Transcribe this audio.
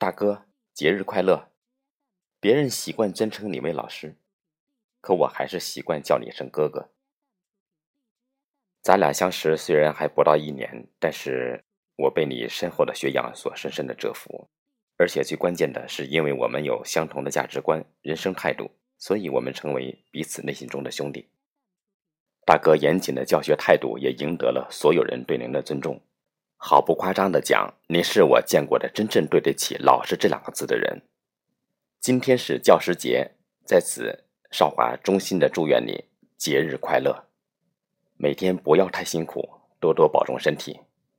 大哥，节日快乐。别人习惯尊称你为老师，可我还是习惯叫你一声哥哥。咱俩相识虽然还不到一年，但是我被你深厚的学养所深深的折服，而且最关键的是，因为我们有相同的价值观、人生态度，所以我们成为彼此内心中的兄弟。大哥严谨的教学态度也赢得了所有人对您的尊重。毫不夸张的讲，你是我见过的真正对得起“老师”这两个字的人。今天是教师节，在此，少华衷心的祝愿你节日快乐，每天不要太辛苦，多多保重身体。